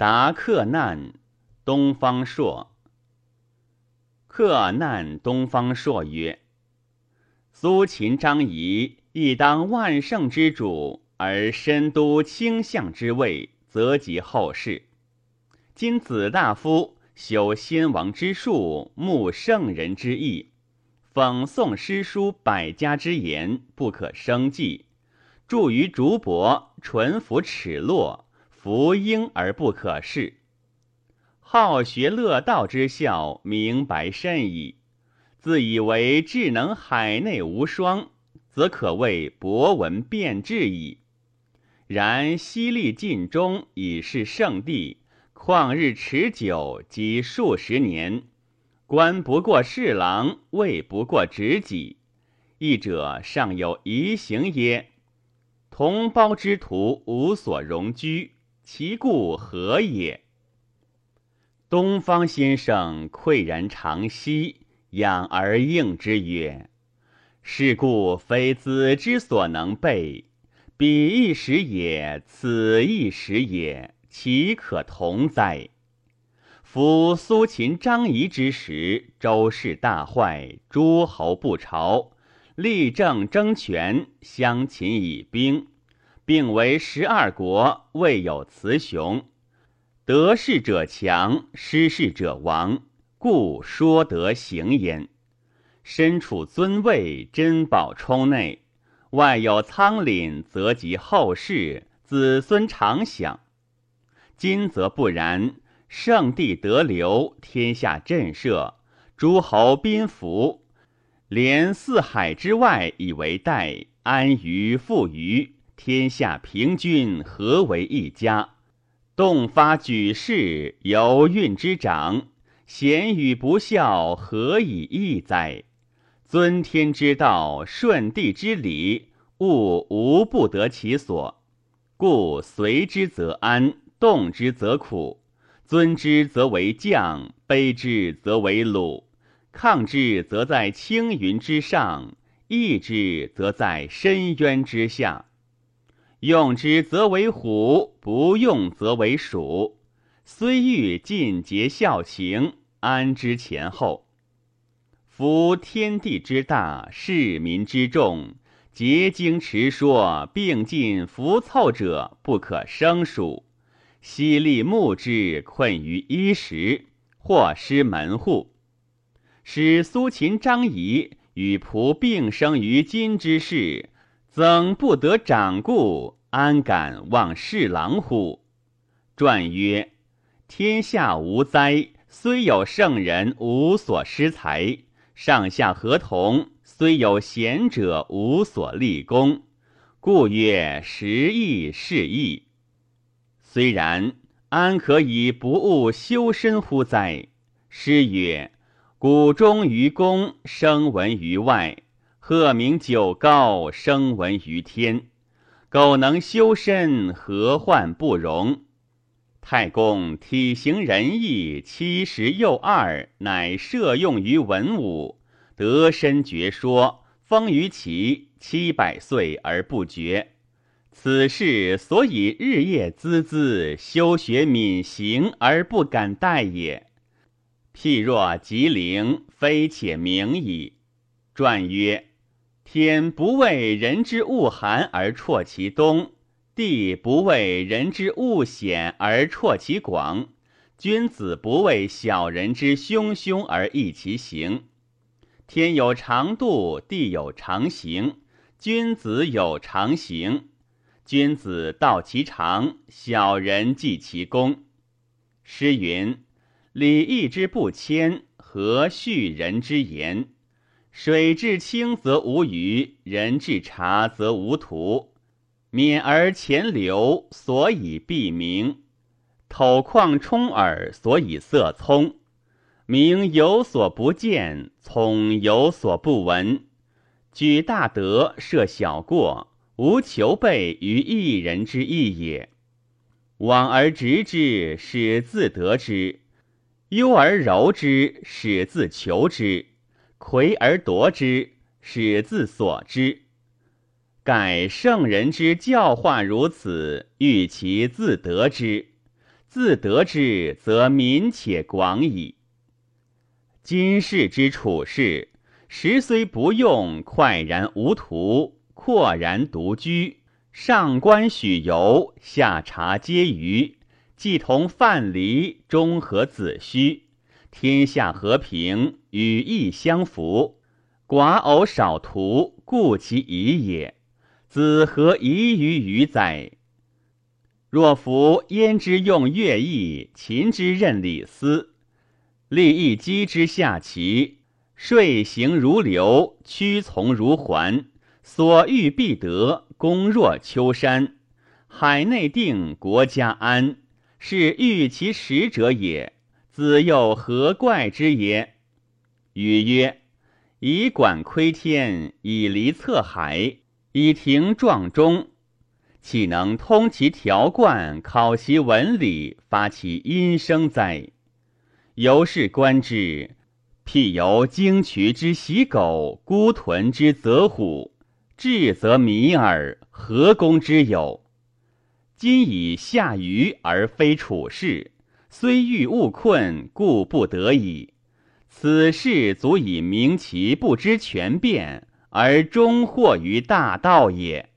答克难，东方朔。克难东方朔曰：“苏秦、张仪亦当万圣之主，而身都卿相之位，则及后世。今子大夫修先王之术，慕圣人之意，讽诵诗书百家之言，不可生计。”著于竹帛，淳服齿落，弗婴而不可视。好学乐道之效，明白甚矣。自以为智能海内无双，则可谓博闻辩智矣。然犀利尽忠，以是圣地，旷日持久，即数十年，官不过侍郎，位不过执戟，一者尚有遗行耶？同胞之徒无所容居，其故何也？东方先生喟然长息，仰而应之曰：“是故非子之所能备，彼一时也，此一时也，其可同哉？夫苏秦、张仪之时，周室大坏，诸侯不朝，立政争权，相秦以兵。”并为十二国，未有雌雄。得势者强，失势者亡，故说得行焉。身处尊位，珍宝充内，外有仓廪，则及后世，子孙常享。今则不然，圣地得流，天下震慑，诸侯宾服，连四海之外以为代，安于富余。天下平均，何为一家？动发举世，由运之长，贤与不孝，何以异哉？尊天之道，顺地之理，物无不得其所。故随之则安，动之则苦；尊之则为将，卑之则为鲁；抗之则在青云之上，抑之则在深渊之下。用之则为虎，不用则为鼠。虽欲尽节孝情，安之前后。夫天地之大，市民之众，结经持说，并进服凑者，不可胜数。犀利木之困于衣食，或失门户。使苏秦、张仪与仆并生于今之世。曾不得掌故，安敢忘侍郎乎？传曰：天下无灾，虽有圣人，无所施财；上下合同，虽有贤者，无所立功。故曰：时易是易。虽然，安可以不务修身乎哉？诗曰：谷中于公，声闻于外。鹤鸣九高，声闻于天。苟能修身，何患不容？太公体型仁义，七十又二，乃摄用于文武，得身绝说，封于其七百岁而不绝。此事所以日夜孜孜修学敏行而不敢怠也。譬若吉灵，非且明矣。传曰。天不为人之恶寒而辍其东，地不为人之恶险而辍其广，君子不为小人之凶凶而易其行。天有长度，地有长行，君子有长行。君子道其长，小人计其功。诗云：“礼义之不谦，何恤人之言？”水至清则无鱼，人至察则无徒。勉而前流，所以闭明；透旷充耳，所以色聪。明有所不见，聪有所不闻。举大德，设小过，无求备于一人之意也。往而直之，使自得之；忧而柔之，使自求之。魁而夺之，使自所之。盖圣人之教化如此，欲其自得之。自得之，则民且广矣。今世之处事，时虽不用，快然无图，阔然独居，上观许由，下察皆愚，既同范蠡，中和子虚，天下和平，与义相符。寡偶少徒，故其已也。子何疑于于哉？若夫焉之用乐毅，秦之任李斯，立一击之下棋，顺行如流，屈从如环，所欲必得，功若丘山。海内定，国家安，是欲其实者也。子又何怪之也？语曰：以管窥天，以离测海。以庭状中，岂能通其条贯，考其文理，发其音声哉？由是观之，譬由惊渠之喜狗，孤豚之择虎，智则迷耳，何功之有？今以下愚而非处事，虽欲勿困，故不得已。此事足以明其不知全变。而终惑于大道也。